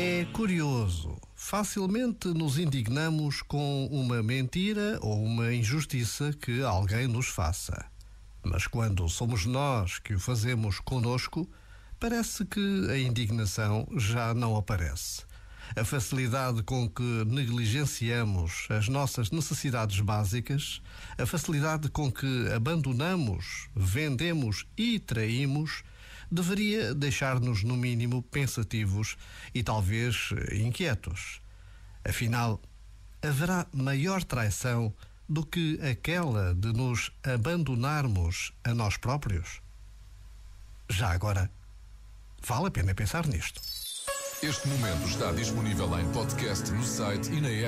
É curioso. Facilmente nos indignamos com uma mentira ou uma injustiça que alguém nos faça. Mas quando somos nós que o fazemos conosco, parece que a indignação já não aparece. A facilidade com que negligenciamos as nossas necessidades básicas, a facilidade com que abandonamos, vendemos e traímos, deveria deixar-nos, no mínimo, pensativos e talvez inquietos. Afinal, haverá maior traição do que aquela de nos abandonarmos a nós próprios? Já agora, vale a pena pensar nisto. Este momento está disponível em podcast no site e na app.